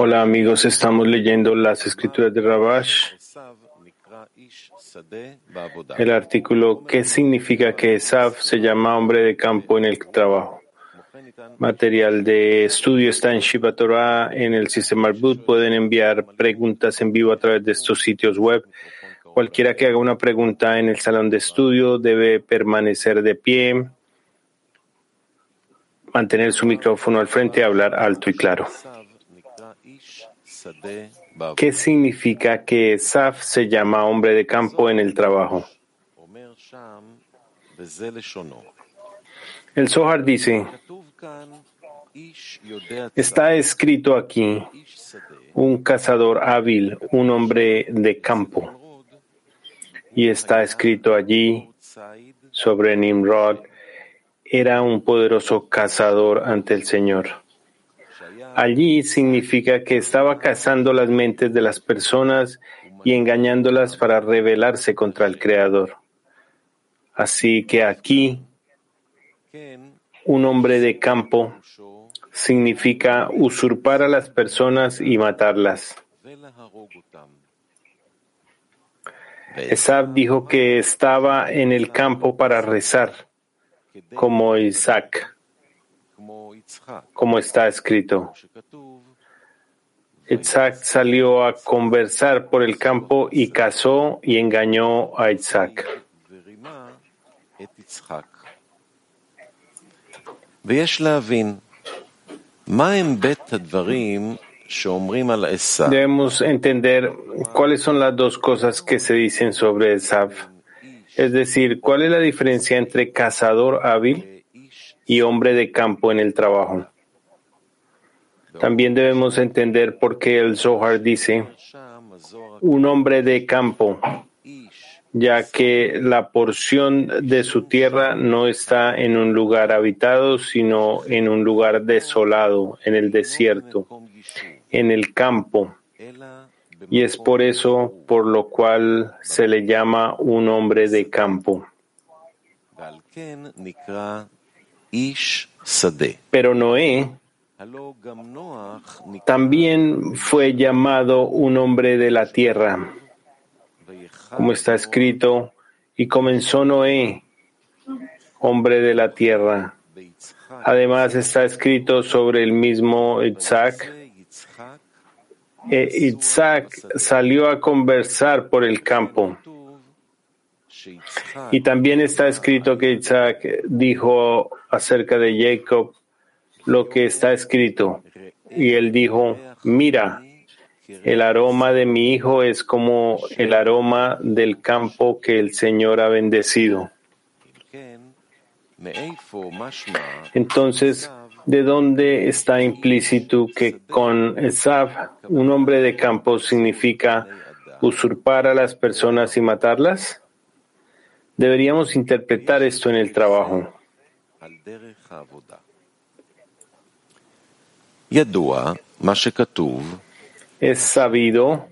Hola amigos, estamos leyendo las escrituras de Rabash. El artículo ¿Qué significa que Esav se llama hombre de campo en el trabajo? Material de estudio está en Shiva Torah en el sistema Arbut. Pueden enviar preguntas en vivo a través de estos sitios web. Cualquiera que haga una pregunta en el salón de estudio debe permanecer de pie mantener su micrófono al frente y hablar alto y claro. ¿Qué significa que Saf se llama hombre de campo en el trabajo? El Zohar dice, está escrito aquí, un cazador hábil, un hombre de campo. Y está escrito allí sobre Nimrod, era un poderoso cazador ante el Señor. Allí significa que estaba cazando las mentes de las personas y engañándolas para rebelarse contra el Creador. Así que aquí, un hombre de campo significa usurpar a las personas y matarlas. Esab dijo que estaba en el campo para rezar como Isaac, como está escrito. Isaac salió a conversar por el campo y casó y engañó a Isaac. Debemos entender cuáles son las dos cosas que se dicen sobre Esav. Es decir, ¿cuál es la diferencia entre cazador hábil y hombre de campo en el trabajo? También debemos entender por qué el Zohar dice un hombre de campo, ya que la porción de su tierra no está en un lugar habitado, sino en un lugar desolado, en el desierto, en el campo y es por eso por lo cual se le llama un hombre de campo. Pero Noé también fue llamado un hombre de la tierra, como está escrito, y comenzó Noé, hombre de la tierra. Además está escrito sobre el mismo Isaac, e Isaac salió a conversar por el campo. Y también está escrito que Isaac dijo acerca de Jacob lo que está escrito. Y él dijo, mira, el aroma de mi hijo es como el aroma del campo que el Señor ha bendecido. Entonces, ¿De dónde está implícito que con Esav, un hombre de campo, significa usurpar a las personas y matarlas? Deberíamos interpretar esto en el trabajo. Es sabido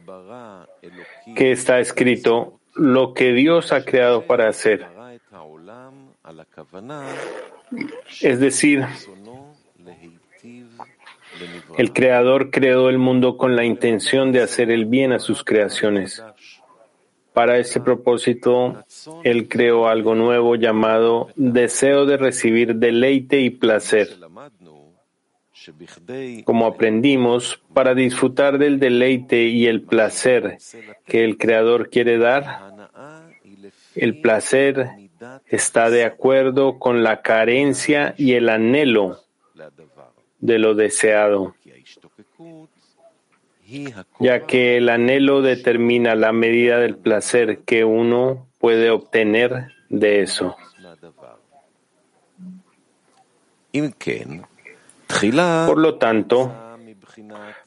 que está escrito lo que Dios ha creado para hacer. Es decir, el Creador creó el mundo con la intención de hacer el bien a sus creaciones. Para ese propósito, Él creó algo nuevo llamado deseo de recibir deleite y placer. Como aprendimos, para disfrutar del deleite y el placer que el Creador quiere dar, el placer está de acuerdo con la carencia y el anhelo de lo deseado, ya que el anhelo determina la medida del placer que uno puede obtener de eso. Por lo tanto,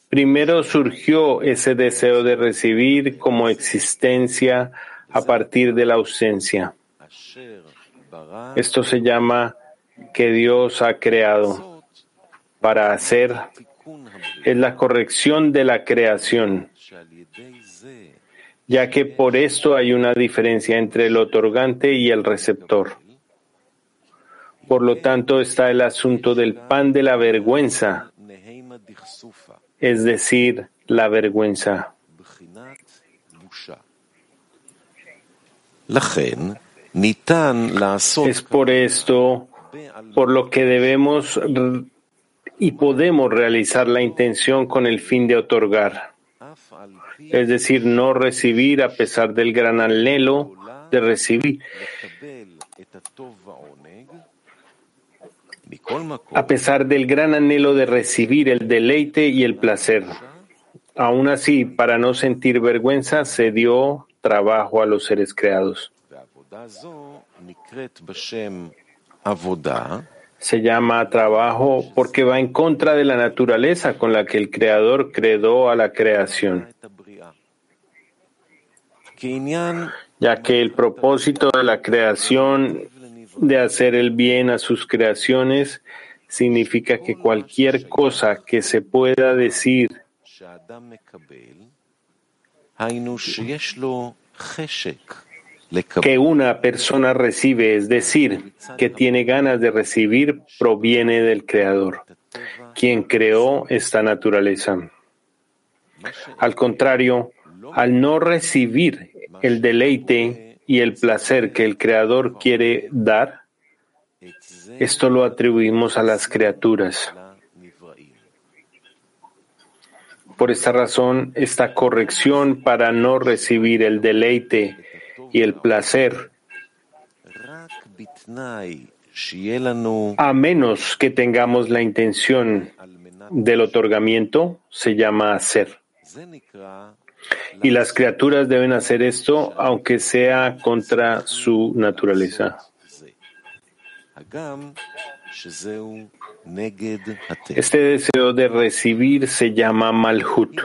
primero surgió ese deseo de recibir como existencia a partir de la ausencia. Esto se llama que Dios ha creado para hacer es la corrección de la creación, ya que por esto hay una diferencia entre el otorgante y el receptor. Por lo tanto, está el asunto del pan de la vergüenza, es decir, la vergüenza. Es por esto por lo que debemos y podemos realizar la intención con el fin de otorgar, es decir, no recibir a pesar del gran anhelo de recibir. A pesar del gran anhelo de recibir el deleite y el placer. Aún así, para no sentir vergüenza, se dio trabajo a los seres creados. Se llama trabajo porque va en contra de la naturaleza con la que el Creador creó a la creación, ya que el propósito de la creación de hacer el bien a sus creaciones significa que cualquier cosa que se pueda decir que una persona recibe, es decir, que tiene ganas de recibir, proviene del Creador, quien creó esta naturaleza. Al contrario, al no recibir el deleite y el placer que el Creador quiere dar, esto lo atribuimos a las criaturas. Por esta razón, esta corrección para no recibir el deleite y el placer, a menos que tengamos la intención del otorgamiento, se llama hacer. Y las criaturas deben hacer esto aunque sea contra su naturaleza. Este deseo de recibir se llama malhut.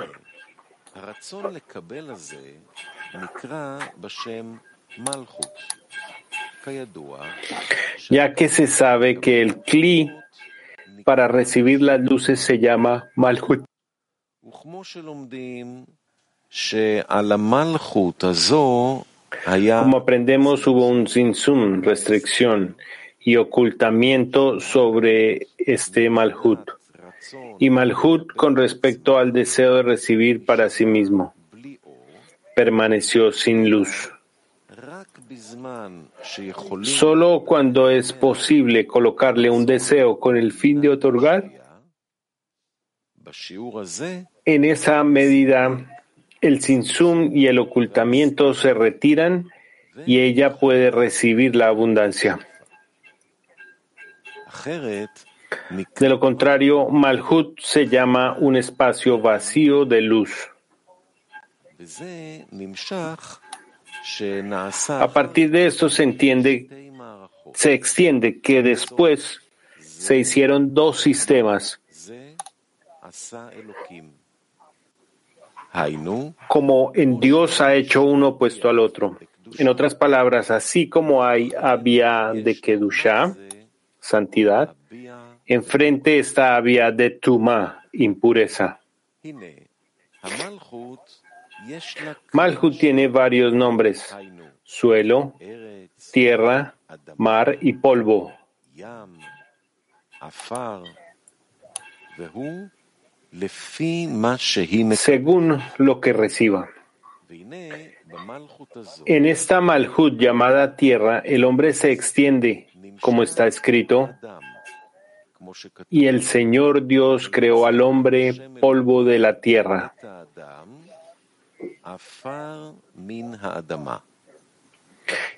Ya que se sabe que el kli para recibir las luces se llama malhut. Como aprendemos, hubo un sinsum, restricción y ocultamiento sobre este malhut. Y malhut con respecto al deseo de recibir para sí mismo permaneció sin luz. Solo cuando es posible colocarle un deseo con el fin de otorgar, en esa medida el sinsum y el ocultamiento se retiran y ella puede recibir la abundancia. De lo contrario, Malhut se llama un espacio vacío de luz. A partir de esto se entiende, se extiende que después se hicieron dos sistemas, como en Dios ha hecho uno opuesto al otro. En otras palabras, así como hay había de Kedusha, santidad, enfrente está había de Tuma, impureza. Malhut tiene varios nombres, suelo, tierra, mar y polvo. Según lo que reciba. En esta Malhut llamada tierra, el hombre se extiende, como está escrito, y el Señor Dios creó al hombre polvo de la tierra.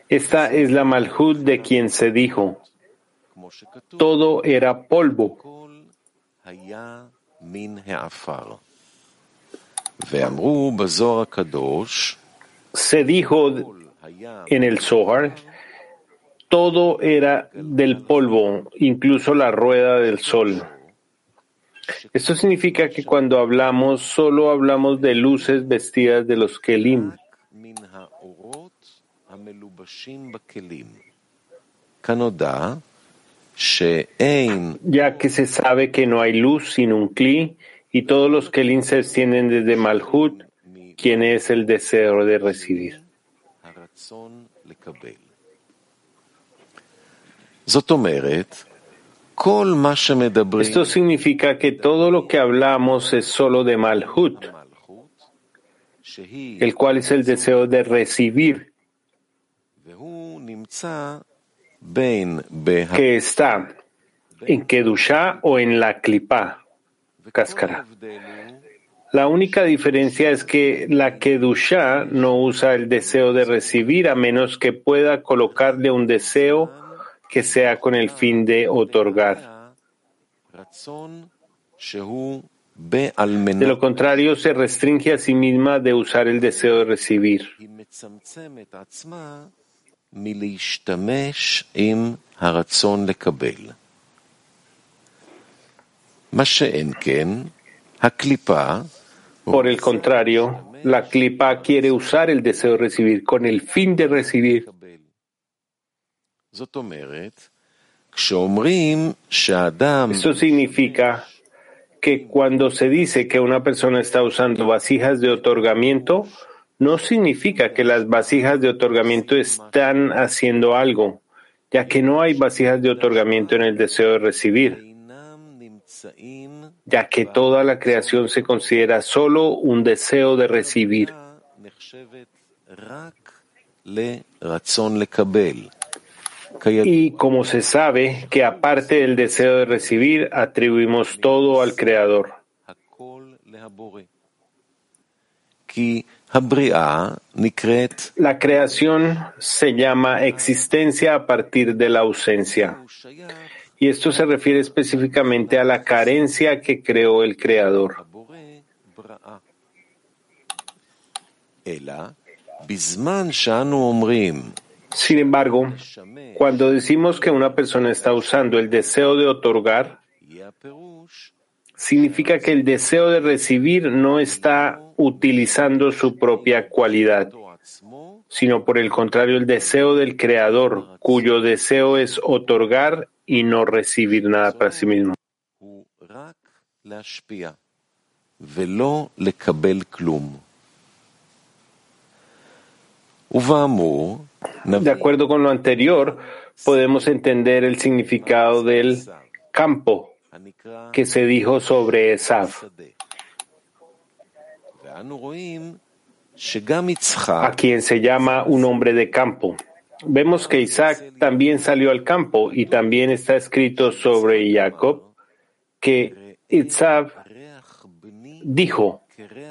Esta es la malhut de quien se dijo, todo era polvo. Se dijo en el Zohar, todo era del polvo, incluso la rueda del sol. Esto significa que cuando hablamos, solo hablamos de luces vestidas de los Kelim. Ya que se sabe que no hay luz sin un Kli y todos los Kelim se extienden desde Malhut, quien es el deseo de recibir. Esto significa que todo lo que hablamos es solo de Malhut, el cual es el deseo de recibir, que está en Kedushá o en la Klipa, cáscara. La única diferencia es que la Kedushá no usa el deseo de recibir a menos que pueda colocarle un deseo que sea con el fin de otorgar. De lo contrario, se restringe a sí misma de usar el deseo de recibir. Por el contrario, la clipa quiere usar el deseo de recibir con el fin de recibir. Esto significa que cuando se dice que una persona está usando vasijas de otorgamiento, no significa que las vasijas de otorgamiento están haciendo algo, ya que no hay vasijas de otorgamiento en el deseo de recibir, ya que toda la creación se considera solo un deseo de recibir. Y como se sabe que aparte del deseo de recibir, atribuimos todo al Creador. La creación se llama existencia a partir de la ausencia. Y esto se refiere específicamente a la carencia que creó el Creador. Sin embargo, cuando decimos que una persona está usando el deseo de otorgar, significa que el deseo de recibir no está utilizando su propia cualidad, sino por el contrario el deseo del Creador, cuyo deseo es otorgar y no recibir nada para sí mismo. De acuerdo con lo anterior, podemos entender el significado del campo que se dijo sobre Esav, a quien se llama un hombre de campo. Vemos que Isaac también salió al campo y también está escrito sobre Jacob que Isaac dijo,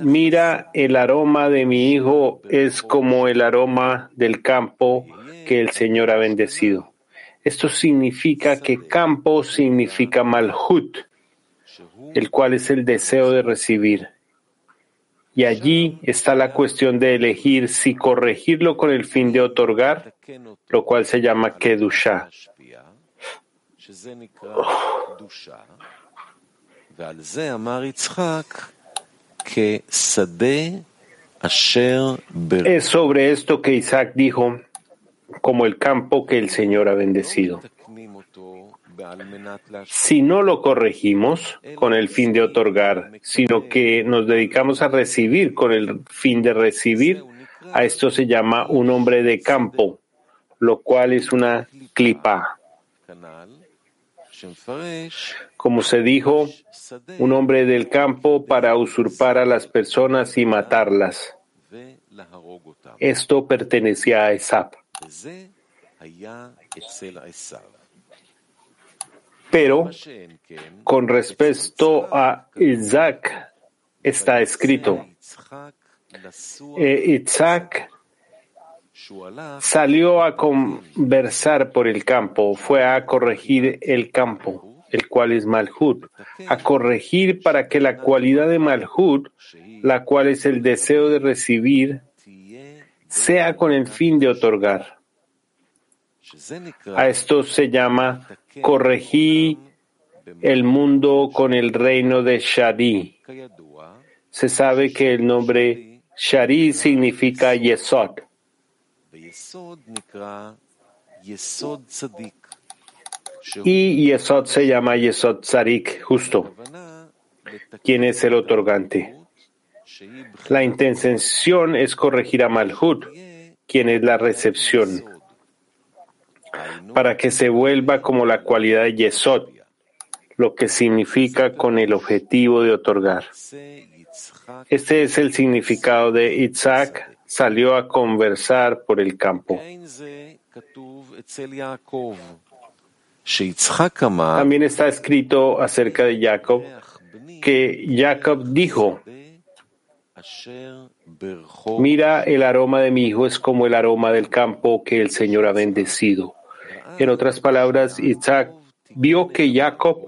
Mira, el aroma de mi hijo es como el aroma del campo que el Señor ha bendecido. Esto significa que campo significa malhut, el cual es el deseo de recibir. Y allí está la cuestión de elegir si corregirlo con el fin de otorgar, lo cual se llama kedusha. Es sobre esto que Isaac dijo, como el campo que el Señor ha bendecido. Si no lo corregimos con el fin de otorgar, sino que nos dedicamos a recibir con el fin de recibir, a esto se llama un hombre de campo, lo cual es una clipa. Como se dijo, un hombre del campo para usurpar a las personas y matarlas. Esto pertenecía a Esap. Pero con respecto a Isaac está escrito, eh, Isaac salió a conversar por el campo, fue a corregir el campo, el cual es Malhut, a corregir para que la cualidad de Malhut, la cual es el deseo de recibir, sea con el fin de otorgar. A esto se llama corregir el mundo con el reino de Shari. Se sabe que el nombre Shari significa Yesod. Y Yesod se llama Yesod Tzarik, justo, quien es el otorgante. La intención es corregir a Malhut, quien es la recepción. para que se vuelva como la cualidad de Yesod, lo que significa con el objetivo de otorgar. Este es el significado de Isaac salió a conversar por el campo. También está escrito acerca de Jacob que Jacob dijo, mira el aroma de mi hijo es como el aroma del campo que el Señor ha bendecido. En otras palabras, Isaac vio que Jacob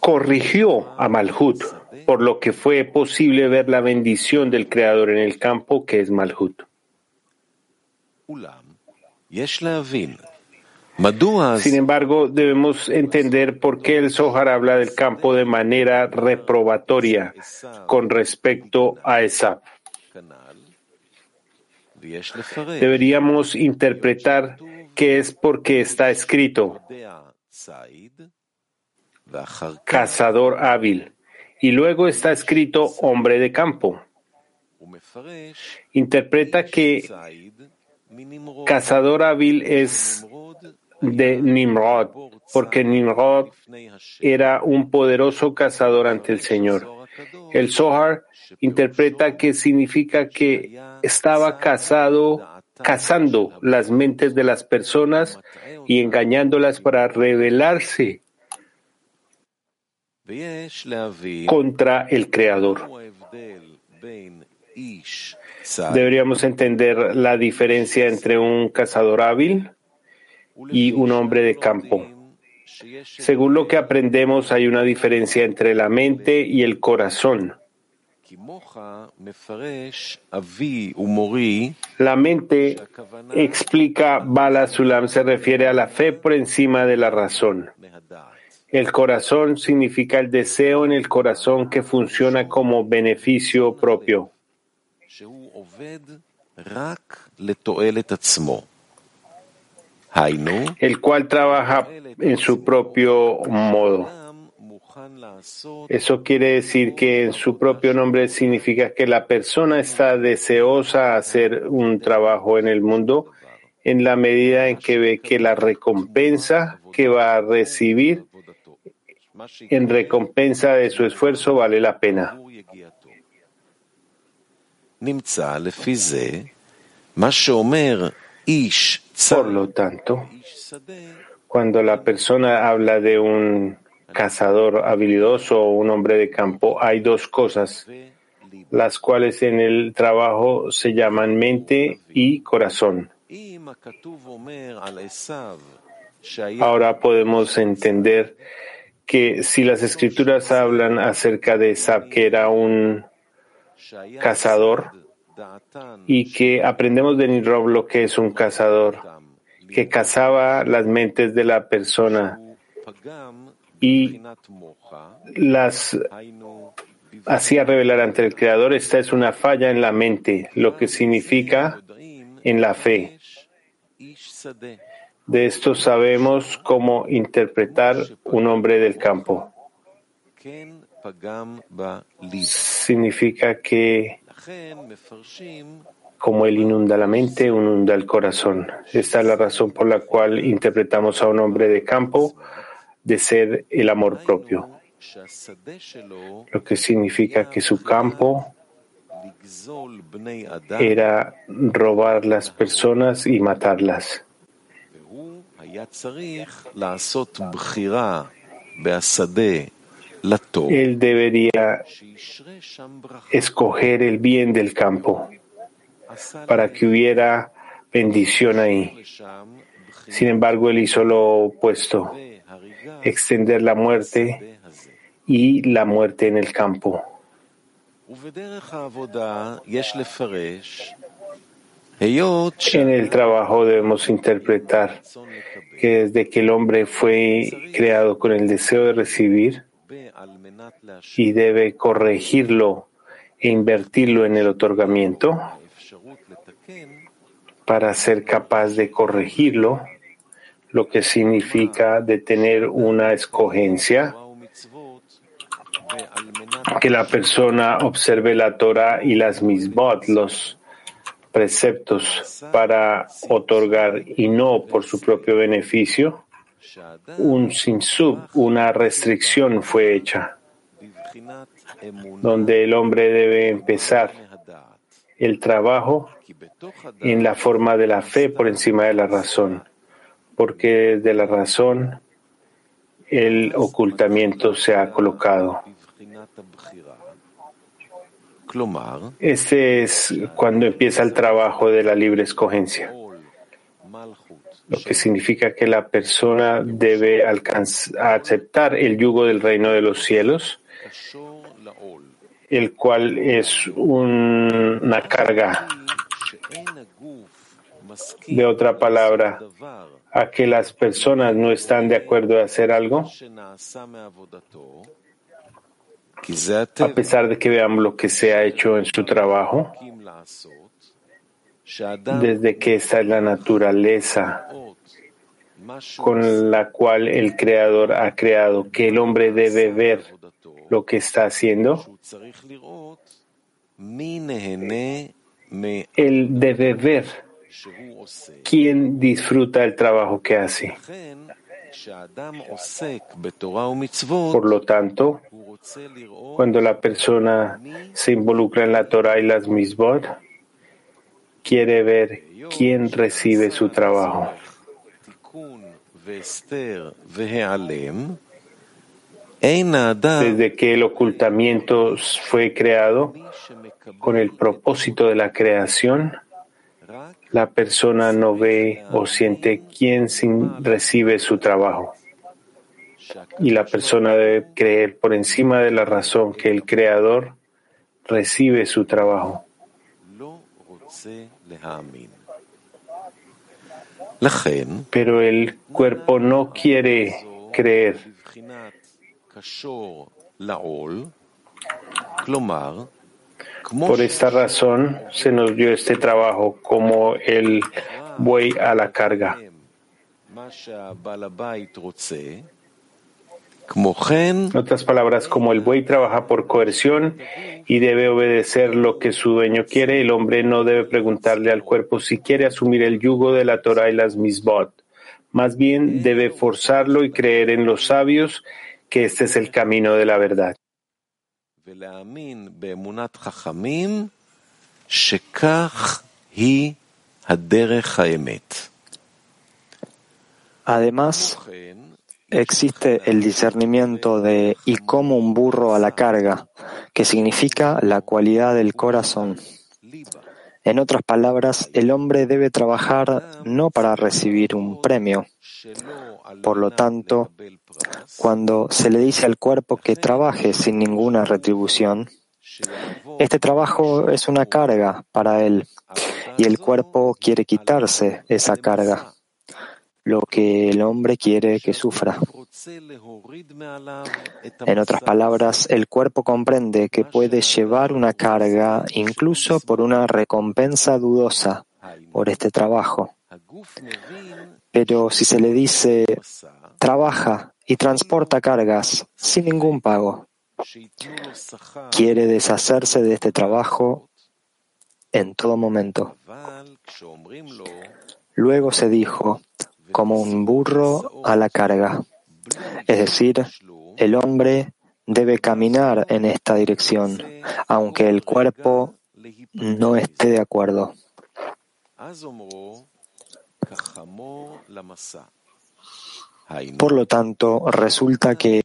corrigió a Malhut, por lo que fue posible ver la bendición del Creador en el campo que es Malhut. Sin embargo, debemos entender por qué el Zohar habla del campo de manera reprobatoria con respecto a Esab. Deberíamos interpretar que es porque está escrito cazador hábil y luego está escrito hombre de campo. Interpreta que cazador hábil es de Nimrod, porque Nimrod era un poderoso cazador ante el Señor. El Zohar interpreta que significa que estaba cazando las mentes de las personas y engañándolas para rebelarse contra el Creador. Deberíamos entender la diferencia entre un cazador hábil y un hombre de campo. Según lo que aprendemos, hay una diferencia entre la mente y el corazón. La mente explica Bala Sulam se refiere a la fe por encima de la razón. El corazón significa el deseo en el corazón que funciona como beneficio propio el cual trabaja en su propio modo. Eso quiere decir que en su propio nombre significa que la persona está deseosa de hacer un trabajo en el mundo en la medida en que ve que la recompensa que va a recibir en recompensa de su esfuerzo vale la pena. Por lo tanto, cuando la persona habla de un cazador habilidoso o un hombre de campo, hay dos cosas, las cuales en el trabajo se llaman mente y corazón. Ahora podemos entender que si las escrituras hablan acerca de Esab, que era un cazador, y que aprendemos de Nirob lo que es un cazador, que cazaba las mentes de la persona y las hacía revelar ante el Creador. Esta es una falla en la mente, lo que significa en la fe. De esto sabemos cómo interpretar un hombre del campo. Significa que como él inunda la mente, inunda el corazón. Esta es la razón por la cual interpretamos a un hombre de campo de ser el amor propio, lo que significa que su campo era robar las personas y matarlas. Él debería escoger el bien del campo para que hubiera bendición ahí. Sin embargo, él hizo lo opuesto, extender la muerte y la muerte en el campo. En el trabajo debemos interpretar que desde que el hombre fue creado con el deseo de recibir, y debe corregirlo e invertirlo en el otorgamiento para ser capaz de corregirlo, lo que significa de tener una escogencia, que la persona observe la Torah y las misbot, los preceptos para otorgar y no por su propio beneficio, un sinsub, una restricción fue hecha, donde el hombre debe empezar el trabajo en la forma de la fe por encima de la razón, porque de la razón el ocultamiento se ha colocado. Este es cuando empieza el trabajo de la libre escogencia, lo que significa que la persona debe aceptar el yugo del reino de los cielos, el cual es una carga. De otra palabra, a que las personas no están de acuerdo a hacer algo, a pesar de que veamos lo que se ha hecho en su trabajo, desde que esta es la naturaleza con la cual el Creador ha creado, que el hombre debe ver lo que está haciendo, él debe ver quién disfruta el trabajo que hace. Por lo tanto, cuando la persona se involucra en la Torah y las misbot, quiere ver quién recibe su trabajo. Desde que el ocultamiento fue creado con el propósito de la creación, la persona no ve o siente quién recibe su trabajo. Y la persona debe creer por encima de la razón que el Creador recibe su trabajo. Pero el cuerpo no quiere creer. Por esta razón se nos dio este trabajo como el buey a la carga. En otras palabras, como el buey trabaja por coerción y debe obedecer lo que su dueño quiere, el hombre no debe preguntarle al cuerpo si quiere asumir el yugo de la Torah y las misbot. Más bien debe forzarlo y creer en los sabios que este es el camino de la verdad. Además, existe el discernimiento de y como un burro a la carga, que significa la cualidad del corazón. En otras palabras, el hombre debe trabajar no para recibir un premio. Por lo tanto, cuando se le dice al cuerpo que trabaje sin ninguna retribución, este trabajo es una carga para él y el cuerpo quiere quitarse esa carga, lo que el hombre quiere que sufra. En otras palabras, el cuerpo comprende que puede llevar una carga incluso por una recompensa dudosa por este trabajo. Pero si se le dice, trabaja y transporta cargas sin ningún pago. Quiere deshacerse de este trabajo en todo momento. Luego se dijo, como un burro a la carga. Es decir, el hombre debe caminar en esta dirección, aunque el cuerpo no esté de acuerdo. Por lo tanto, resulta que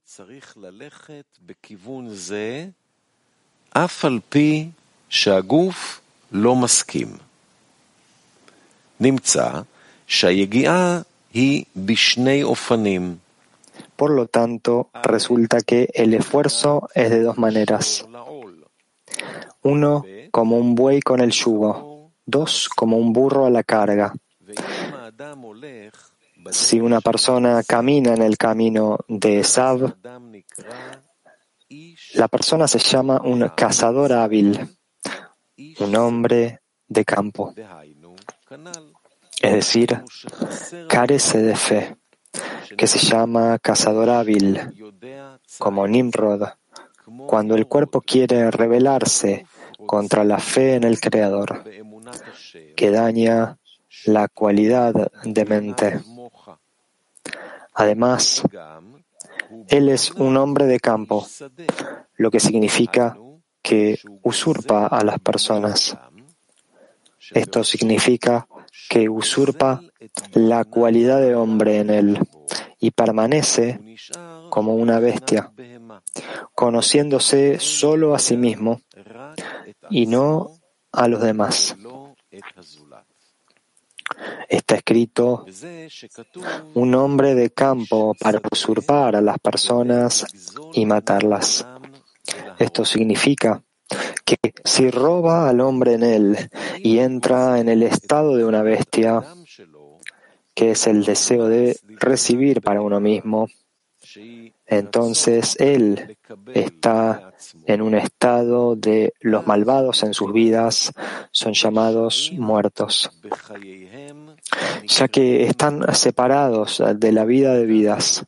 por lo tanto, resulta que el esfuerzo es de dos maneras. Uno, como un buey con el yugo. Dos, como un burro a la carga. Si una persona camina en el camino de Sab, la persona se llama un cazador hábil, un hombre de campo. Es decir, carece de fe, que se llama cazador hábil, como Nimrod. Cuando el cuerpo quiere rebelarse contra la fe en el Creador, que daña la cualidad de mente. Además, él es un hombre de campo, lo que significa que usurpa a las personas. Esto significa que usurpa la cualidad de hombre en él y permanece como una bestia, conociéndose solo a sí mismo y no a los demás. Está escrito un hombre de campo para usurpar a las personas y matarlas. Esto significa que si roba al hombre en él y entra en el estado de una bestia, que es el deseo de recibir para uno mismo, entonces él está en un estado de los malvados en sus vidas son llamados muertos, ya que están separados de la vida de vidas.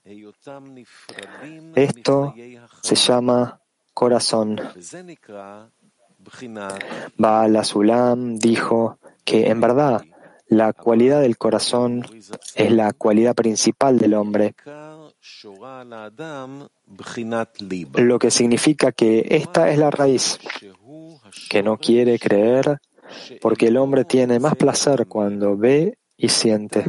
Esto se llama corazón. Baal Azulam dijo que en verdad la cualidad del corazón es la cualidad principal del hombre, lo que significa que esta es la raíz, que no quiere creer porque el hombre tiene más placer cuando ve y siente.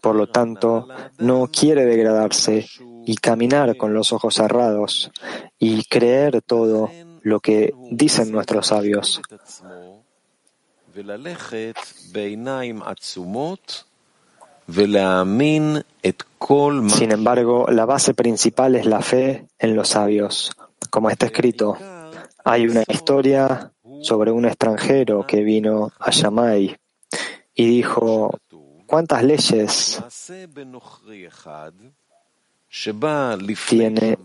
Por lo tanto, no quiere degradarse y caminar con los ojos cerrados y creer todo lo que dicen nuestros sabios. Sin embargo, la base principal es la fe en los sabios. Como está escrito, hay una historia sobre un extranjero que vino a Shammai y dijo, ¿cuántas leyes tiene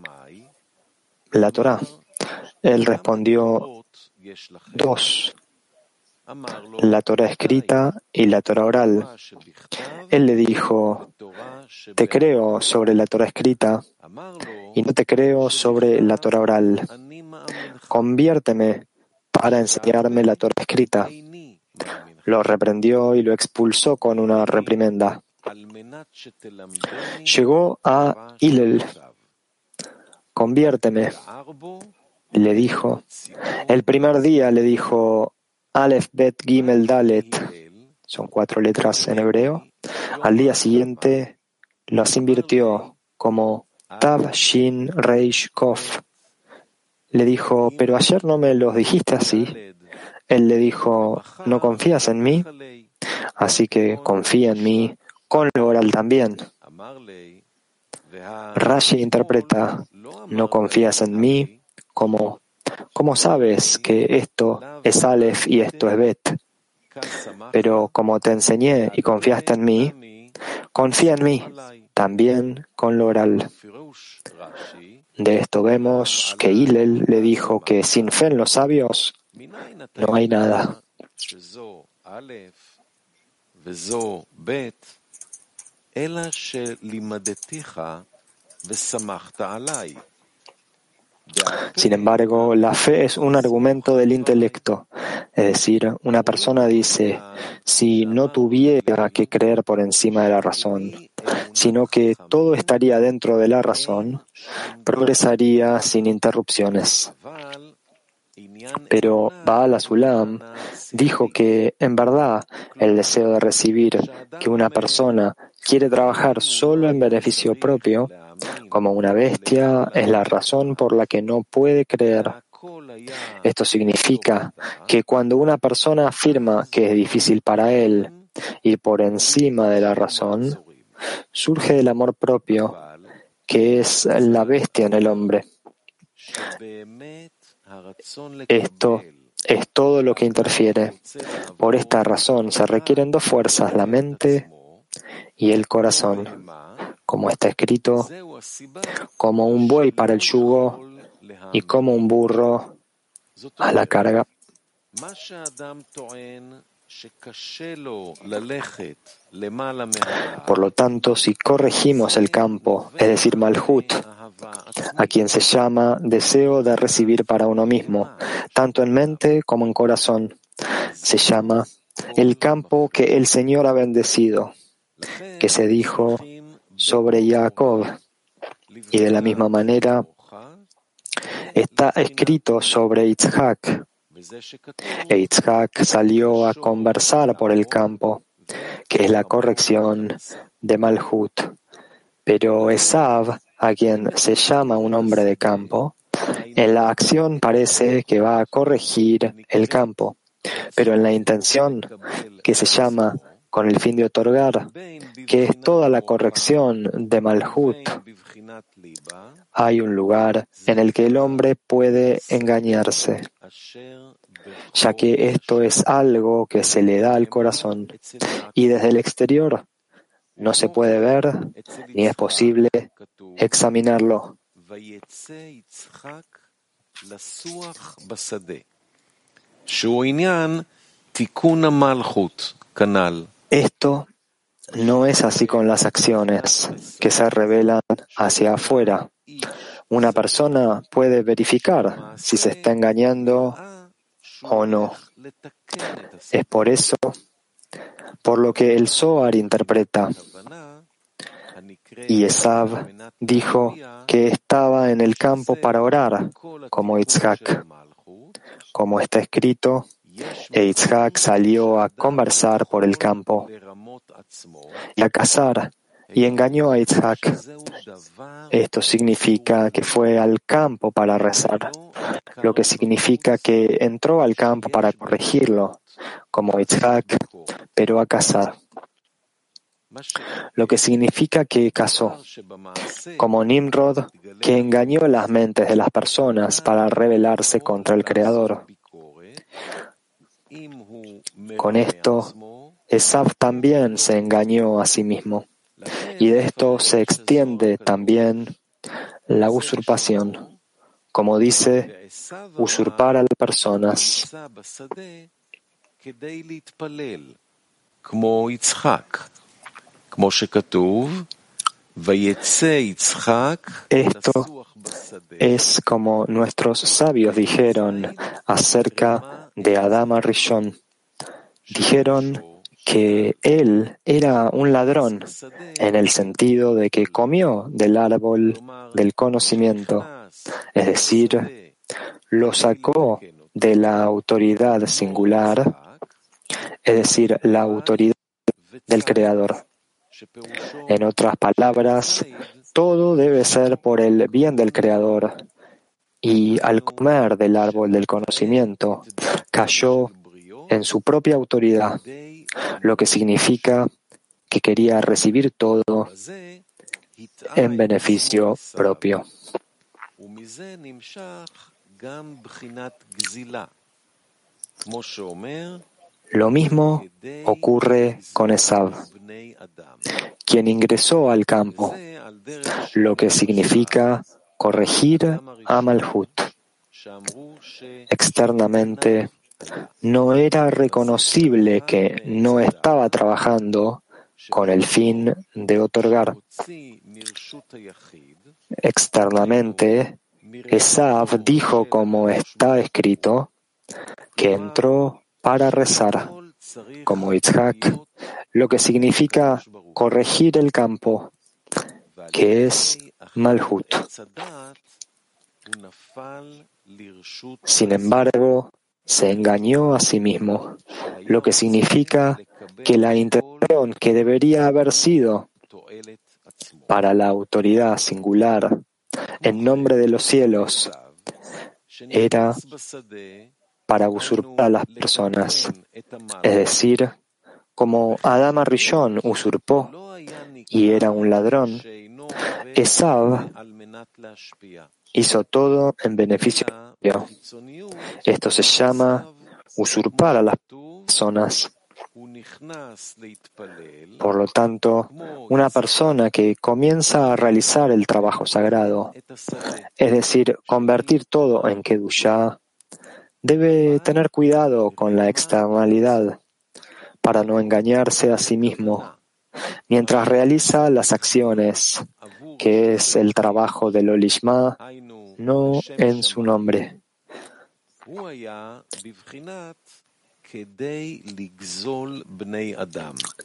la Torah? Él respondió, dos, la Torah escrita y la Torah oral. Él le dijo, te creo sobre la Torah escrita y no te creo sobre la Torah oral. Conviérteme para enseñarme la Torah escrita. Lo reprendió y lo expulsó con una reprimenda. Llegó a Hillel. Conviérteme. Le dijo. El primer día le dijo, Aleph Bet Gimel Dalet. Son cuatro letras en hebreo. Al día siguiente los invirtió como Tav Shin Reish Kof. Le dijo, pero ayer no me los dijiste así. Él le dijo, ¿no confías en mí? Así que confía en mí con lo oral también. Rashi interpreta, no confías en mí como, ¿cómo sabes que esto es Aleph y esto es Bet? Pero como te enseñé y confiaste en mí, confía en mí también con lo oral. De esto vemos que Hillel le dijo que sin fe en los sabios no hay nada. Sin embargo, la fe es un argumento del intelecto. Es decir, una persona dice, si no tuviera que creer por encima de la razón, sino que todo estaría dentro de la razón, progresaría sin interrupciones. Pero Baal Azulam dijo que, en verdad, el deseo de recibir que una persona quiere trabajar solo en beneficio propio, como una bestia, es la razón por la que no puede creer. Esto significa que cuando una persona afirma que es difícil para él ir por encima de la razón, surge el amor propio, que es la bestia en el hombre. Esto es todo lo que interfiere. Por esta razón se requieren dos fuerzas, la mente y el corazón, como está escrito, como un buey para el yugo y como un burro a la carga. Por lo tanto, si corregimos el campo, es decir, Malhut, a quien se llama deseo de recibir para uno mismo, tanto en mente como en corazón. Se llama el campo que el Señor ha bendecido, que se dijo sobre Jacob. Y de la misma manera está escrito sobre Itzhak. E Itzhak salió a conversar por el campo, que es la corrección de Malhut. Pero Esav, a quien se llama un hombre de campo, en la acción parece que va a corregir el campo, pero en la intención, que se llama con el fin de otorgar, que es toda la corrección de Malhut, hay un lugar en el que el hombre puede engañarse, ya que esto es algo que se le da al corazón y desde el exterior no se puede ver ni es posible examinarlo. Esto no es así con las acciones que se revelan hacia afuera. Una persona puede verificar si se está engañando o no. Es por eso por lo que el Zohar interpreta. Y Esav dijo que estaba en el campo para orar, como Itzhak. Como está escrito, e salió a conversar por el campo y a cazar y engañó a Itzhak. Esto significa que fue al campo para rezar, lo que significa que entró al campo para corregirlo, como Itzhak, pero a cazar. Lo que significa que casó, como Nimrod, que engañó las mentes de las personas para rebelarse contra el Creador. Con esto, Esav también se engañó a sí mismo, y de esto se extiende también la usurpación, como dice, usurpar a las personas. Esto es como nuestros sabios dijeron acerca de Adama Rishon. Dijeron que él era un ladrón en el sentido de que comió del árbol del conocimiento, es decir, lo sacó de la autoridad singular es decir, la autoridad del Creador. En otras palabras, todo debe ser por el bien del Creador. Y al comer del árbol del conocimiento, cayó en su propia autoridad, lo que significa que quería recibir todo en beneficio propio. Lo mismo ocurre con Esav, quien ingresó al campo, lo que significa corregir a Malhut. Externamente, no era reconocible que no estaba trabajando con el fin de otorgar. Externamente, Esav dijo como está escrito, que entró para rezar, como Itzhak, lo que significa corregir el campo, que es Malhut. Sin embargo, se engañó a sí mismo, lo que significa que la intención que debería haber sido para la autoridad singular en nombre de los cielos era para usurpar a las personas. Es decir, como Adama Rishon usurpó y era un ladrón, Esav hizo todo en beneficio propio. Esto se llama usurpar a las personas. Por lo tanto, una persona que comienza a realizar el trabajo sagrado, es decir, convertir todo en Kedushah, Debe tener cuidado con la externalidad para no engañarse a sí mismo mientras realiza las acciones que es el trabajo del Olishma, no en su nombre.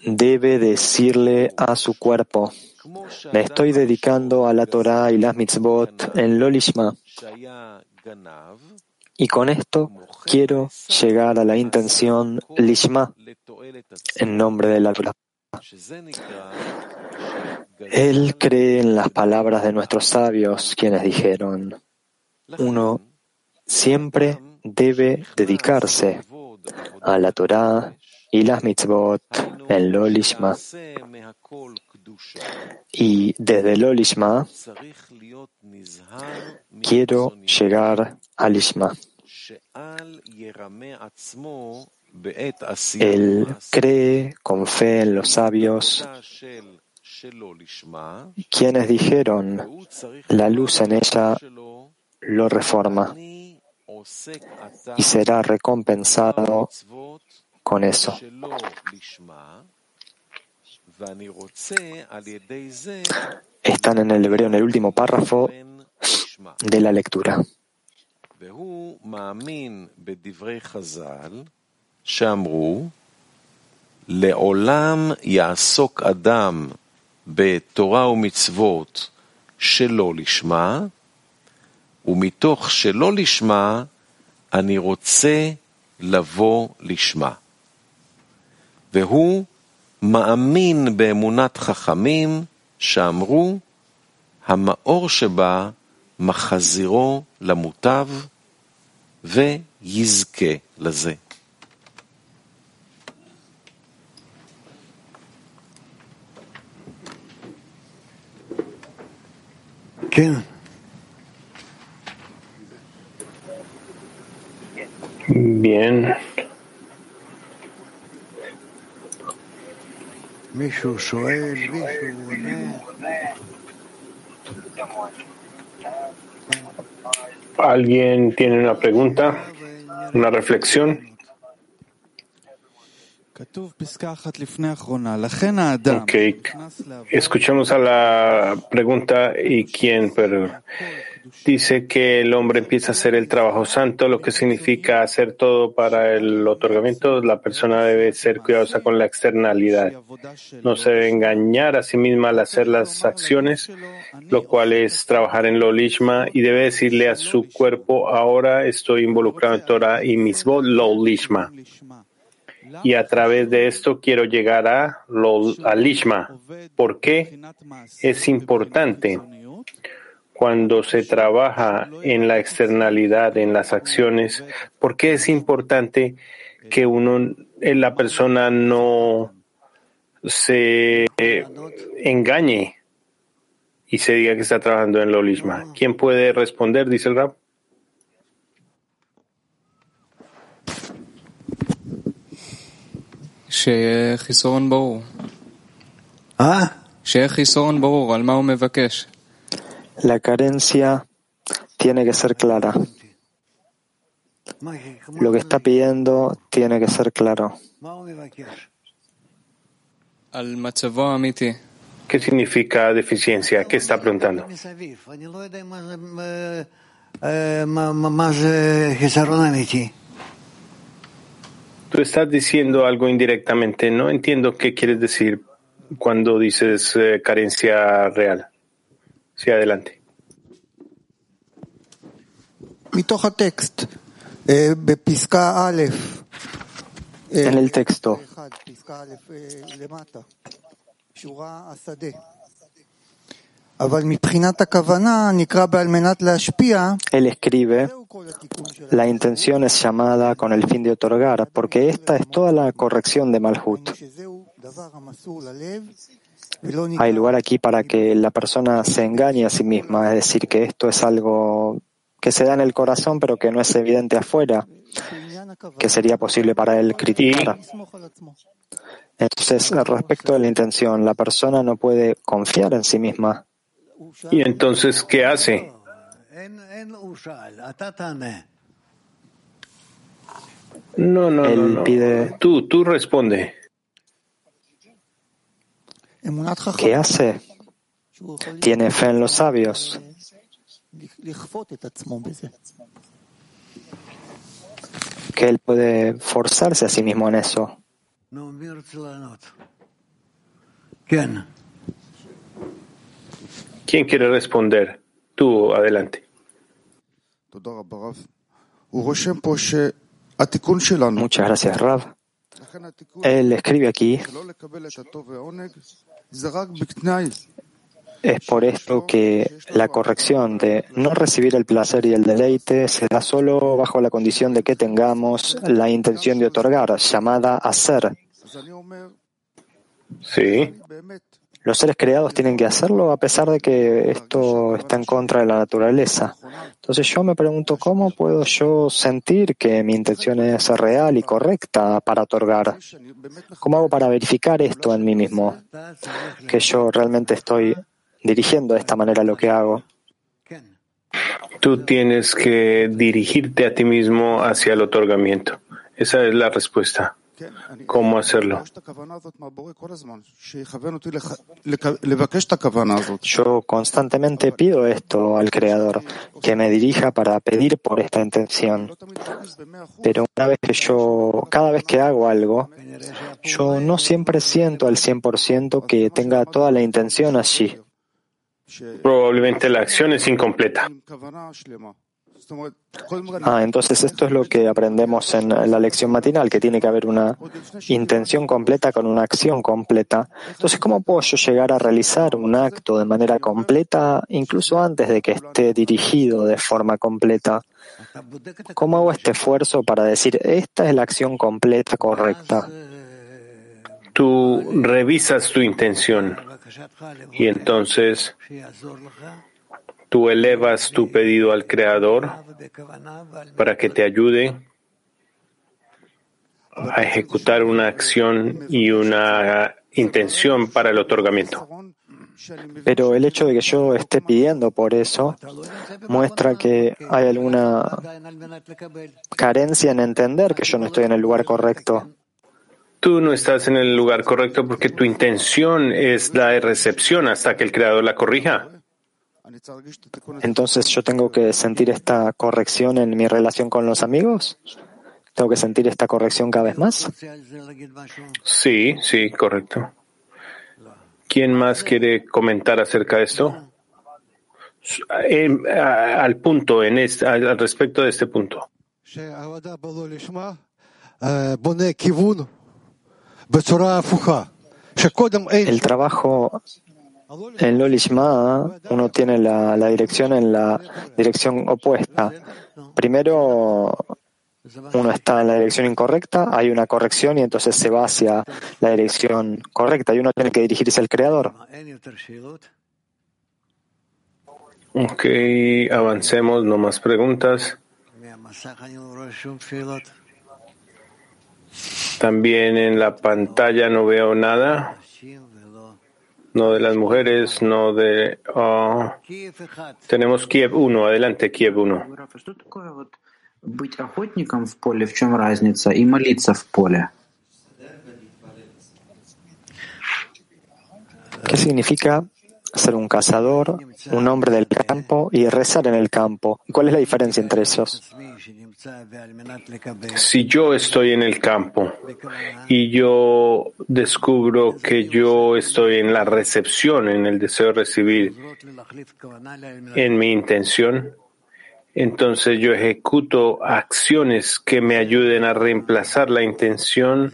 Debe decirle a su cuerpo, me estoy dedicando a la Torah y las mitzvot en Lolishma. Y con esto quiero llegar a la intención Lishma en nombre de la Torah. Él cree en las palabras de nuestros sabios, quienes dijeron, uno siempre debe dedicarse a la Torah y las mitzvot en Lolishma. Y desde Lolishma quiero llegar al Lishma. Él cree con fe en los sabios, quienes dijeron, la luz en ella lo reforma y será recompensado con eso. Están en el hebreo en el último párrafo de la lectura. שאמרו, לעולם יעסוק אדם בתורה ומצוות שלא לשמה, ומתוך שלא לשמה אני רוצה לבוא לשמה. והוא מאמין באמונת חכמים שאמרו, המאור שבה מחזירו למוטב ויזכה לזה. Bien. ¿Alguien tiene una pregunta? ¿Una reflexión? Ok, escuchamos a la pregunta y quien dice que el hombre empieza a hacer el trabajo santo, lo que significa hacer todo para el otorgamiento. La persona debe ser cuidadosa con la externalidad. No se debe engañar a sí misma al hacer las acciones, lo cual es trabajar en lo lishma y debe decirle a su cuerpo, ahora estoy involucrado en Torah y mismo lo lishma y a través de esto quiero llegar a, lo, Lishma. ¿Por qué? Es importante cuando se trabaja en la externalidad, en las acciones, ¿por qué es importante que uno, eh, la persona no se engañe y se diga que está trabajando en lo Lishma? ¿Quién puede responder? Dice el rap. La carencia tiene que ser clara. Lo que está pidiendo tiene que ser claro. ¿Qué significa deficiencia? ¿Qué está preguntando? Tú estás diciendo algo indirectamente. No entiendo qué quieres decir cuando dices eh, carencia real. Sí, adelante. En el texto. Él escribe, la intención es llamada con el fin de otorgar, porque esta es toda la corrección de Malhut. Hay lugar aquí para que la persona se engañe a sí misma, es decir, que esto es algo que se da en el corazón pero que no es evidente afuera, que sería posible para él criticar. Entonces, respecto a la intención, la persona no puede confiar en sí misma. ¿Y entonces qué hace? No, no, Él no, pide. Tú, tú responde. ¿Qué hace? tiene fe en los sabios, que él puede forzarse a sí mismo en eso. ¿Quién quiere responder? Tú, adelante. Muchas gracias, Rav. Él escribe aquí, es por esto que la corrección de no recibir el placer y el deleite se da solo bajo la condición de que tengamos la intención de otorgar, llamada hacer. Sí. Los seres creados tienen que hacerlo a pesar de que esto está en contra de la naturaleza. Entonces yo me pregunto cómo puedo yo sentir que mi intención es real y correcta para otorgar. ¿Cómo hago para verificar esto en mí mismo? Que yo realmente estoy dirigiendo de esta manera lo que hago. Tú tienes que dirigirte a ti mismo hacia el otorgamiento. Esa es la respuesta. ¿Cómo hacerlo? Yo constantemente pido esto al Creador, que me dirija para pedir por esta intención. Pero una vez que yo, cada vez que hago algo, yo no siempre siento al 100% que tenga toda la intención allí. Probablemente la acción es incompleta. Ah, entonces esto es lo que aprendemos en la lección matinal, que tiene que haber una intención completa con una acción completa. Entonces, ¿cómo puedo yo llegar a realizar un acto de manera completa, incluso antes de que esté dirigido de forma completa? ¿Cómo hago este esfuerzo para decir, esta es la acción completa correcta? Tú revisas tu intención y entonces tú elevas tu pedido al Creador para que te ayude a ejecutar una acción y una intención para el otorgamiento. Pero el hecho de que yo esté pidiendo por eso muestra que hay alguna carencia en entender que yo no estoy en el lugar correcto. Tú no estás en el lugar correcto porque tu intención es la de recepción hasta que el Creador la corrija. Entonces yo tengo que sentir esta corrección en mi relación con los amigos. ¿Tengo que sentir esta corrección cada vez más? Sí, sí, correcto. ¿Quién más quiere comentar acerca de esto? Eh, al punto, en este, al respecto de este punto. El trabajo en Lolishma uno tiene la, dirección en la dirección opuesta. Primero uno está en la dirección incorrecta, hay una corrección y entonces se va hacia la dirección correcta y uno tiene que dirigirse al Creador. Ok, avancemos, no más preguntas. También en la pantalla no veo nada no de las mujeres, no de... Uh, tenemos Kiev 1, adelante Kiev 1. Быть охотником в поле, в чем разница, и молиться в поле? ¿Qué significa ser un cazador, un hombre del campo y rezar en el campo? ¿Cuál es la diferencia entre esos? Si yo estoy en el campo y yo descubro que yo estoy en la recepción, en el deseo de recibir, en mi intención, entonces yo ejecuto acciones que me ayuden a reemplazar la intención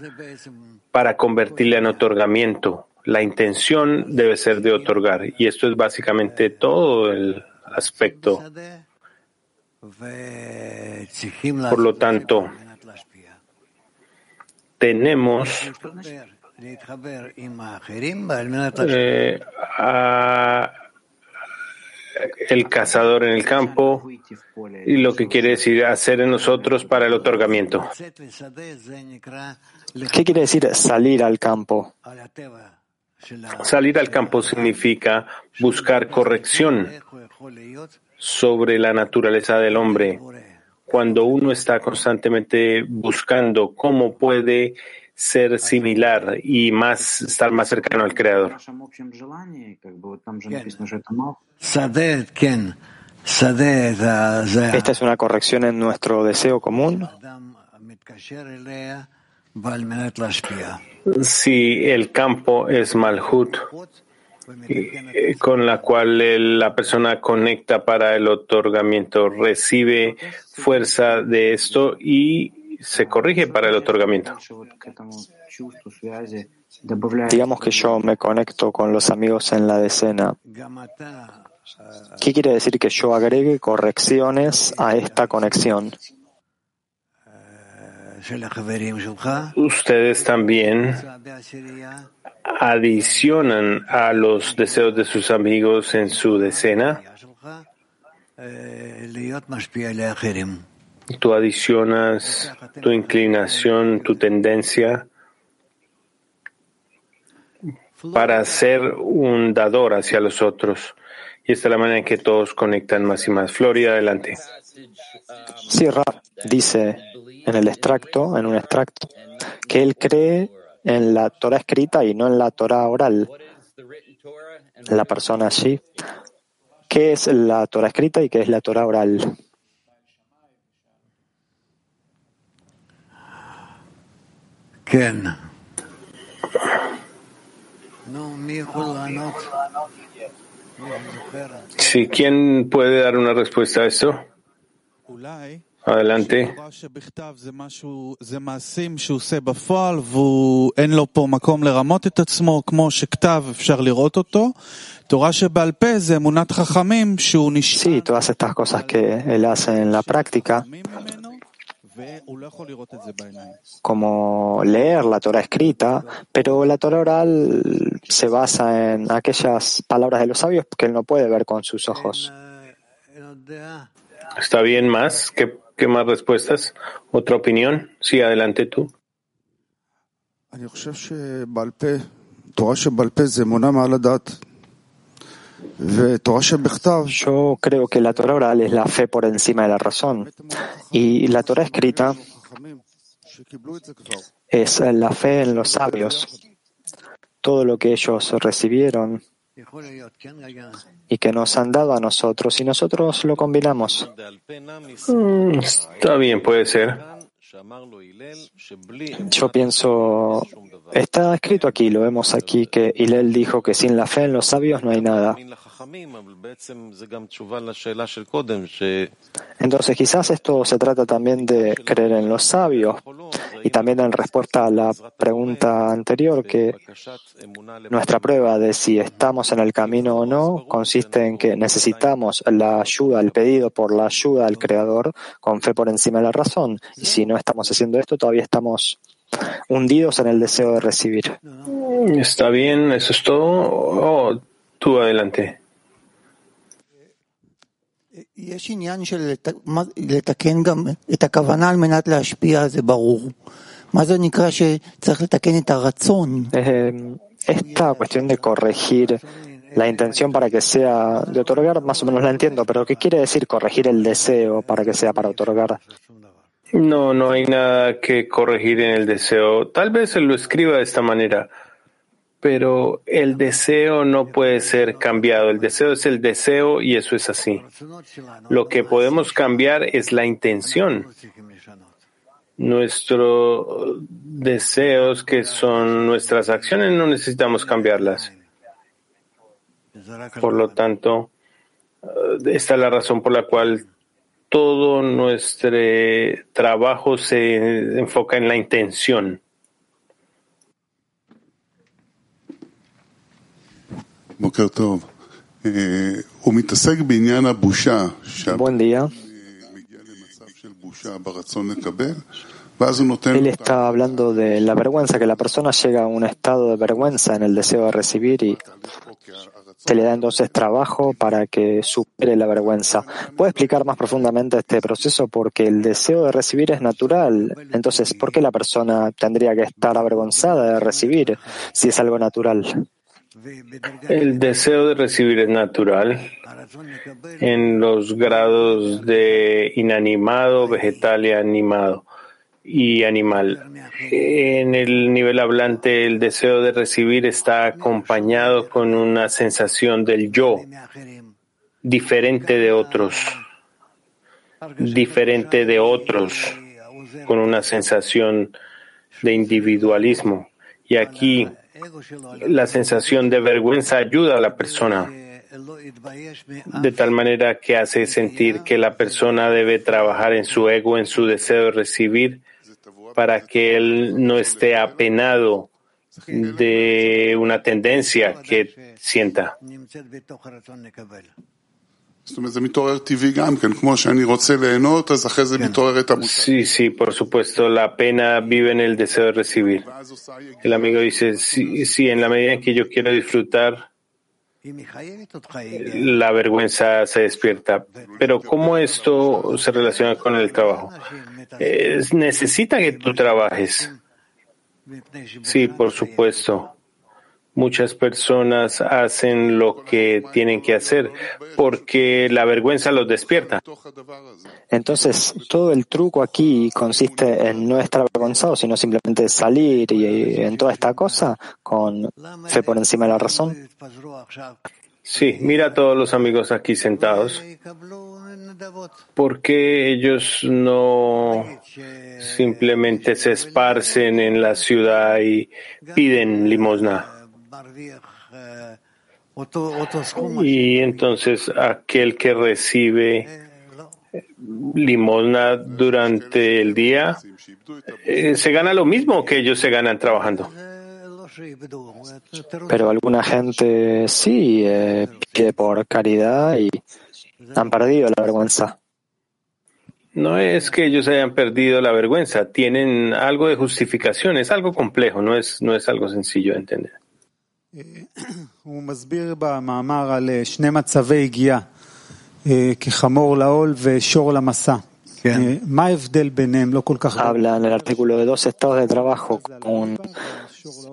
para convertirla en otorgamiento. La intención debe ser de otorgar y esto es básicamente todo el aspecto por lo tanto, tenemos eh, el cazador en el campo y lo que quiere decir hacer en nosotros para el otorgamiento. ¿Qué quiere decir salir al campo? Salir al campo significa buscar corrección sobre la naturaleza del hombre. Cuando uno está constantemente buscando cómo puede ser similar y más estar más cercano al Creador. Esta es una corrección en nuestro deseo común. Si el campo es Malhut, eh, con la cual la persona conecta para el otorgamiento, recibe fuerza de esto y se corrige para el otorgamiento. Digamos que yo me conecto con los amigos en la decena. ¿Qué quiere decir que yo agregue correcciones a esta conexión? Ustedes también adicionan a los deseos de sus amigos en su decena. Tú adicionas tu inclinación, tu tendencia para ser un dador hacia los otros. Y esta es la manera en que todos conectan más y más. Florida, adelante. Sí, dice en el extracto, en un extracto, que él cree en la Torah escrita y no en la Torah oral. La persona allí. ¿Qué es la Torah escrita y qué es la Torah oral? Sí, ¿quién puede dar una respuesta a esto? Adelante. Sí, todas estas cosas que él hace en la práctica, como leer la Torah escrita, pero la Torah oral se basa en aquellas palabras de los sabios que él no puede ver con sus ojos. ¿Está bien más? ¿Qué, qué más respuestas? ¿Otra opinión? Sí, adelante tú. Yo creo que la Torah oral es la fe por encima de la razón y la Torah escrita es la fe en los sabios. Todo lo que ellos recibieron y que nos han dado a nosotros y nosotros lo combinamos. Mm, está bien, puede ser. Yo pienso, está escrito aquí, lo vemos aquí, que Hillel dijo que sin la fe en los sabios no hay nada. Entonces quizás esto se trata también de creer en los sabios y también en respuesta a la pregunta anterior que nuestra prueba de si estamos en el camino o no consiste en que necesitamos la ayuda, el pedido por la ayuda al Creador con fe por encima de la razón y si no estamos haciendo esto todavía estamos hundidos en el deseo de recibir. Está bien, eso es todo. Oh, tú adelante. Esta cuestión de corregir la intención para que sea de otorgar, más o menos la entiendo, pero ¿qué quiere decir corregir el deseo para que sea para otorgar? No, no hay nada que corregir en el deseo. Tal vez se lo escriba de esta manera pero el deseo no puede ser cambiado. El deseo es el deseo y eso es así. Lo que podemos cambiar es la intención. Nuestros deseos, que son nuestras acciones, no necesitamos cambiarlas. Por lo tanto, eh, esta es la razón por la cual todo nuestro trabajo se enfoca en la intención. Buen día. Él está hablando de la vergüenza, que la persona llega a un estado de vergüenza en el deseo de recibir y se le da entonces trabajo para que supere la vergüenza. ¿Puede explicar más profundamente este proceso? Porque el deseo de recibir es natural. Entonces, ¿por qué la persona tendría que estar avergonzada de recibir si es algo natural? El deseo de recibir es natural en los grados de inanimado, vegetal y animado. y animal. En el nivel hablante, el deseo de recibir está acompañado con una sensación del yo, diferente de otros, diferente de otros, con una sensación de individualismo. Y aquí la sensación de vergüenza ayuda a la persona de tal manera que hace sentir que la persona debe trabajar en su ego, en su deseo de recibir, para que él no esté apenado de una tendencia que sienta. Sí, sí, por supuesto, la pena vive en el deseo de recibir. El amigo dice, sí, sí, en la medida en que yo quiero disfrutar, la vergüenza se despierta. Pero ¿cómo esto se relaciona con el trabajo? necesita que tú trabajes. Sí, por supuesto. Muchas personas hacen lo que tienen que hacer porque la vergüenza los despierta. Entonces, todo el truco aquí consiste en no estar avergonzado, sino simplemente salir y en toda esta cosa con fe por encima de la razón. Sí, mira a todos los amigos aquí sentados. ¿Por qué ellos no simplemente se esparcen en la ciudad y piden limosna? Y entonces aquel que recibe limosna durante el día eh, se gana lo mismo que ellos se ganan trabajando. Pero alguna gente sí eh, pide por caridad y han perdido la vergüenza. No es que ellos hayan perdido la vergüenza, tienen algo de justificación, es algo complejo, no es, no es algo sencillo de entender. Habla en el artículo de dos estados de trabajo, como un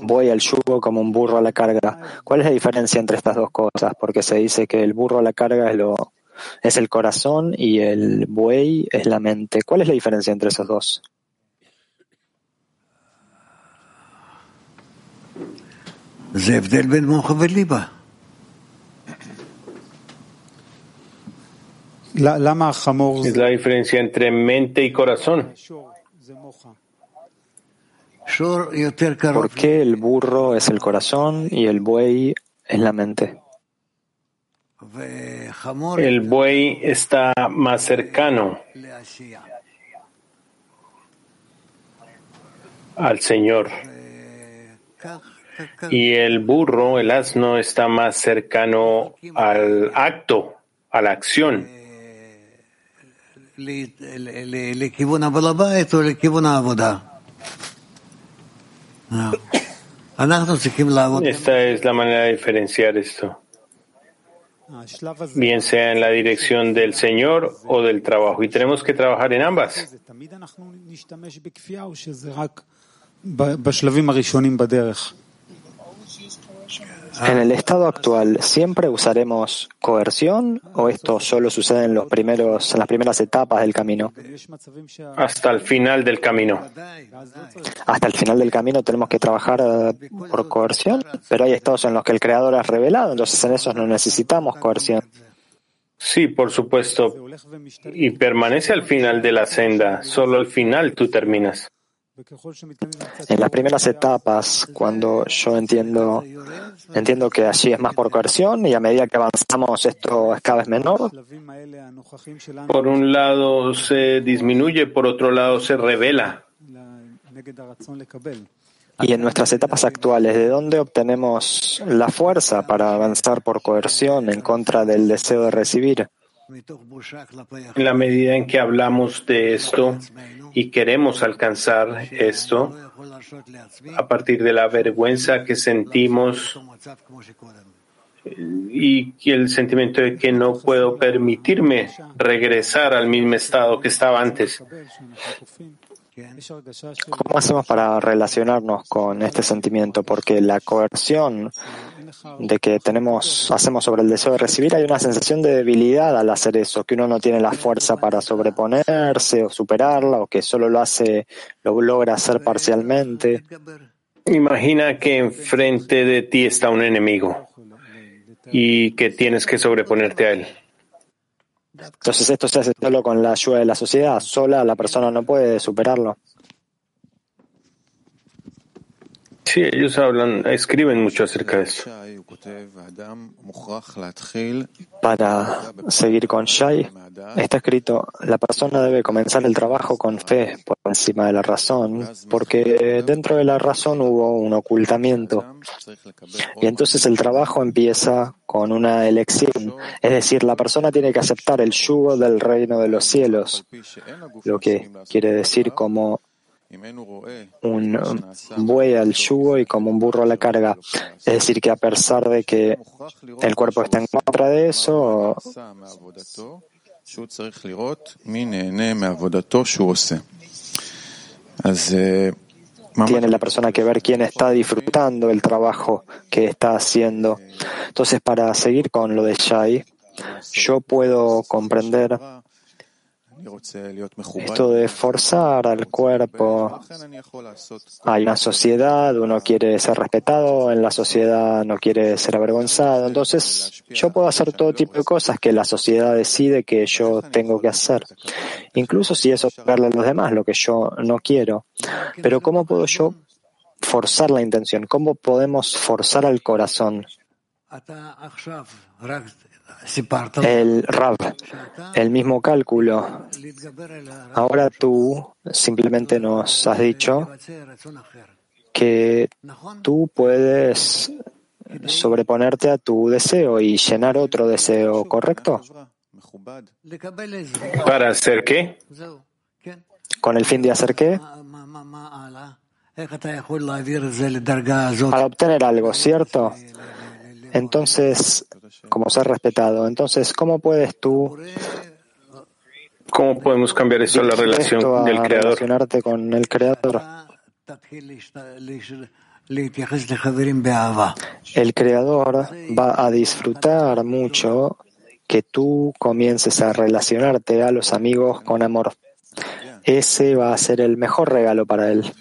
buey al yugo, como un burro a la carga. ¿Cuál es la diferencia entre estas dos cosas? Porque se dice que el burro a la carga es, lo, es el corazón y el buey es la mente. ¿Cuál es la diferencia entre esos dos? Es la diferencia entre mente y corazón. ¿Por qué el burro es el corazón y el buey es la mente? El buey está más cercano al Señor y el burro, el asno, está más cercano al acto, a la acción. Esta es la manera de diferenciar esto. Bien sea en la dirección del Señor o del trabajo. Y tenemos que trabajar en ambas. En el estado actual, ¿siempre usaremos coerción o esto solo sucede en, los primeros, en las primeras etapas del camino? Hasta el final del camino. Hasta el final del camino tenemos que trabajar eh, por coerción, pero hay estados en los que el creador es revelado, entonces en esos no necesitamos coerción. Sí, por supuesto. Y permanece al final de la senda. Solo al final tú terminas. En las primeras etapas, cuando yo entiendo, entiendo que allí es más por coerción y a medida que avanzamos esto es cada vez menor. Por un lado se disminuye, por otro lado se revela. Y en nuestras etapas actuales, ¿de dónde obtenemos la fuerza para avanzar por coerción en contra del deseo de recibir? En la medida en que hablamos de esto y queremos alcanzar esto, a partir de la vergüenza que sentimos y el sentimiento de que no puedo permitirme regresar al mismo estado que estaba antes. ¿Cómo hacemos para relacionarnos con este sentimiento? Porque la coerción de que tenemos, hacemos sobre el deseo de recibir, hay una sensación de debilidad al hacer eso, que uno no tiene la fuerza para sobreponerse o superarla, o que solo lo hace, lo logra hacer parcialmente. Imagina que enfrente de ti está un enemigo y que tienes que sobreponerte a él. Entonces esto se hace solo con la ayuda de la sociedad, sola la persona no puede superarlo. Sí, ellos hablan, escriben mucho acerca de eso. Para seguir con Shai, está escrito, la persona debe comenzar el trabajo con fe por encima de la razón, porque dentro de la razón hubo un ocultamiento. Y entonces el trabajo empieza con una elección, es decir, la persona tiene que aceptar el yugo del reino de los cielos, lo que quiere decir como un buey al yugo y como un burro a la carga. Es decir, que a pesar de que el cuerpo está en contra de eso, tiene la persona que ver quién está disfrutando el trabajo que está haciendo. Entonces, para seguir con lo de Shai, yo puedo comprender esto de forzar al cuerpo. Hay una sociedad, uno quiere ser respetado, en la sociedad no quiere ser avergonzado. Entonces, yo puedo hacer todo tipo de cosas que la sociedad decide que yo tengo que hacer. Incluso si eso es darle a los demás lo que yo no quiero. Pero ¿cómo puedo yo forzar la intención? ¿Cómo podemos forzar al corazón? El RAV, el mismo cálculo. Ahora tú simplemente nos has dicho que tú puedes sobreponerte a tu deseo y llenar otro deseo, ¿correcto? ¿Para hacer qué? ¿Con el fin de hacer qué? Para obtener algo, ¿cierto? Entonces, como ser respetado. Entonces, ¿cómo puedes tú ¿Cómo podemos cambiar eso la relación del creador? Relacionarte con el creador. El creador va a disfrutar mucho que tú comiences a relacionarte a los amigos con amor. Ese va a ser el mejor regalo para él.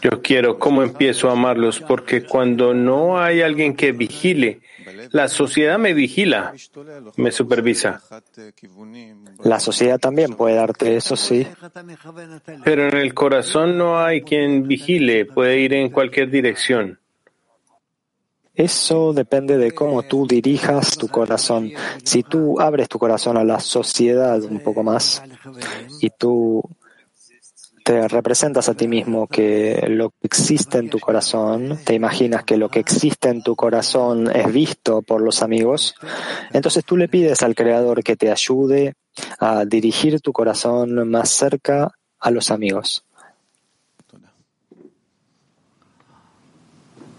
Yo quiero, ¿cómo empiezo a amarlos? Porque cuando no hay alguien que vigile, la sociedad me vigila, me supervisa. La sociedad también puede darte eso, sí. Pero en el corazón no hay quien vigile, puede ir en cualquier dirección. Eso depende de cómo tú dirijas tu corazón. Si tú abres tu corazón a la sociedad un poco más y tú te representas a ti mismo que lo que existe en tu corazón, te imaginas que lo que existe en tu corazón es visto por los amigos, entonces tú le pides al Creador que te ayude a dirigir tu corazón más cerca a los amigos.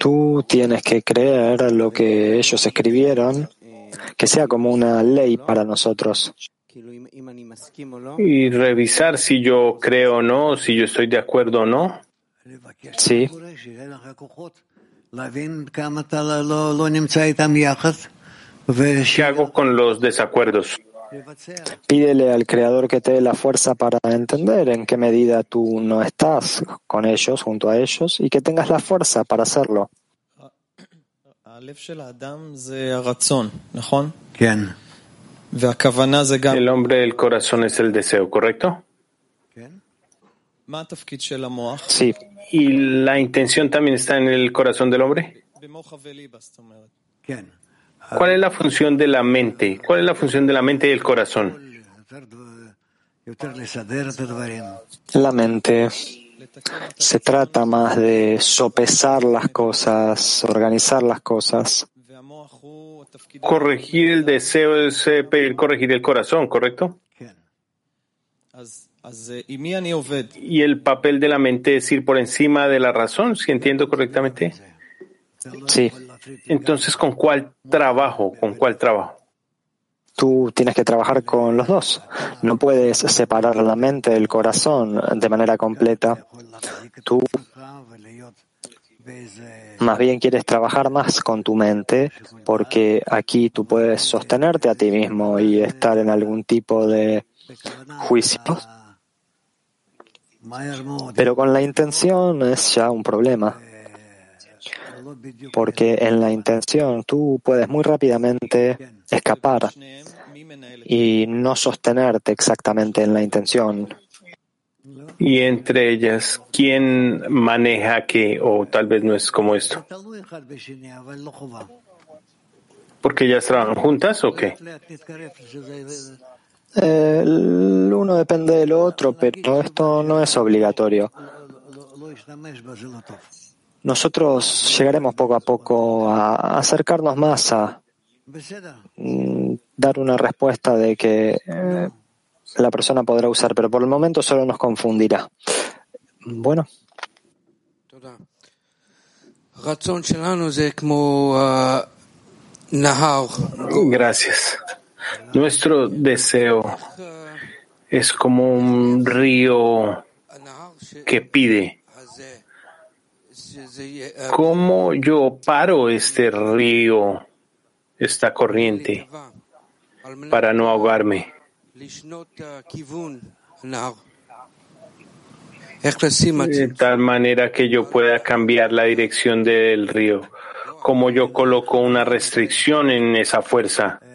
Tú tienes que creer lo que ellos escribieron, que sea como una ley para nosotros. Y revisar si yo creo o no, si yo estoy de acuerdo o no. Sí. ¿Qué hago con los desacuerdos? Pídele al Creador que te dé la fuerza para entender en qué medida tú no estás con ellos, junto a ellos, y que tengas la fuerza para hacerlo. El hombre del corazón es el deseo, ¿correcto? Sí. ¿Y la intención también está en el corazón del hombre? ¿Cuál es la función de la mente? ¿Cuál es la función de la mente y el corazón? La mente se trata más de sopesar las cosas, organizar las cosas. Corregir el deseo es pedir corregir el corazón, ¿correcto? Y el papel de la mente es ir por encima de la razón, si entiendo correctamente. Sí. Entonces, ¿con cuál trabajo? ¿Con cuál trabajo? Tú tienes que trabajar con los dos. No puedes separar la mente del corazón de manera completa. Tú más bien quieres trabajar más con tu mente porque aquí tú puedes sostenerte a ti mismo y estar en algún tipo de juicio. Pero con la intención es ya un problema. Porque en la intención tú puedes muy rápidamente escapar y no sostenerte exactamente en la intención. Y entre ellas, ¿quién maneja qué? O tal vez no es como esto. ¿Porque ellas trabajan juntas o qué? el uno depende del otro, pero esto no es obligatorio. Nosotros llegaremos poco a poco a acercarnos más a mm, dar una respuesta de que eh, la persona podrá usar, pero por el momento solo nos confundirá. Bueno. Gracias. Nuestro deseo es como un río que pide. ¿Cómo yo paro este río, esta corriente, para no ahogarme? De tal manera que yo pueda cambiar la dirección del río. Como yo coloco una restricción en esa fuerza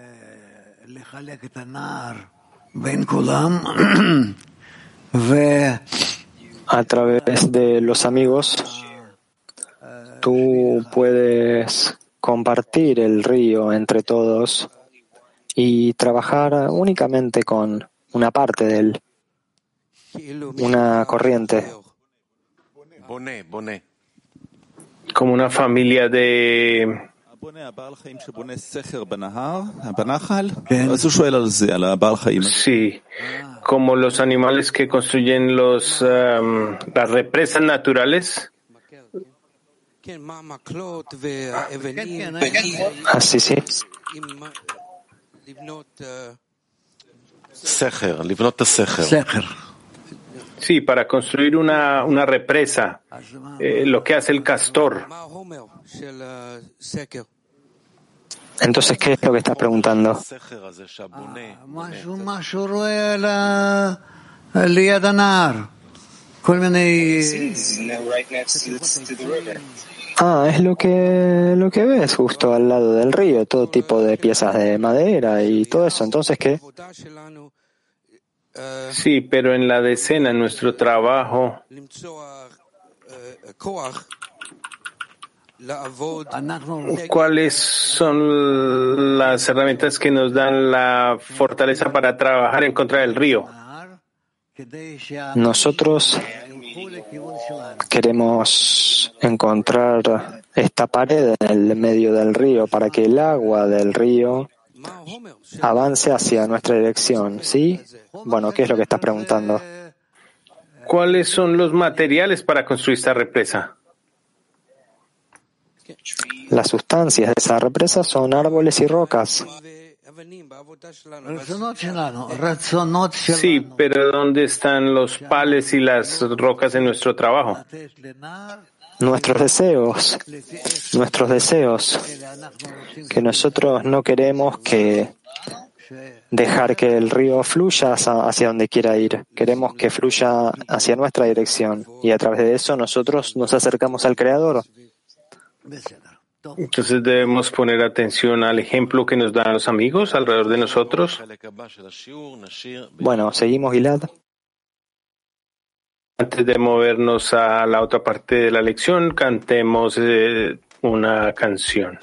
a través de los amigos, tú puedes compartir el río entre todos y trabajar únicamente con una parte de él, una corriente. Como una familia de Sí, como los animales que construyen los, um, las represas naturales. Así sí. Sí, para construir una, una represa, eh, lo que hace el castor. Entonces, ¿qué es lo que estás preguntando? Ah, es lo que, lo que ves justo al lado del río, todo tipo de piezas de madera y todo eso. Entonces, ¿qué? Sí, pero en la decena, nuestro trabajo ¿Cuáles son las herramientas que nos dan la fortaleza para trabajar en contra del río? Nosotros queremos encontrar esta pared en el medio del río para que el agua del río avance hacia nuestra dirección, ¿sí? Bueno, ¿qué es lo que estás preguntando? ¿Cuáles son los materiales para construir esta represa? Las sustancias de esa represa son árboles y rocas. Sí, pero ¿dónde están los pales y las rocas en nuestro trabajo? Nuestros deseos, nuestros deseos, que nosotros no queremos que dejar que el río fluya hacia donde quiera ir. Queremos que fluya hacia nuestra dirección y a través de eso nosotros nos acercamos al Creador. Entonces debemos poner atención al ejemplo que nos dan los amigos alrededor de nosotros. Bueno, seguimos, Gilad. Antes de movernos a la otra parte de la lección, cantemos eh, una canción.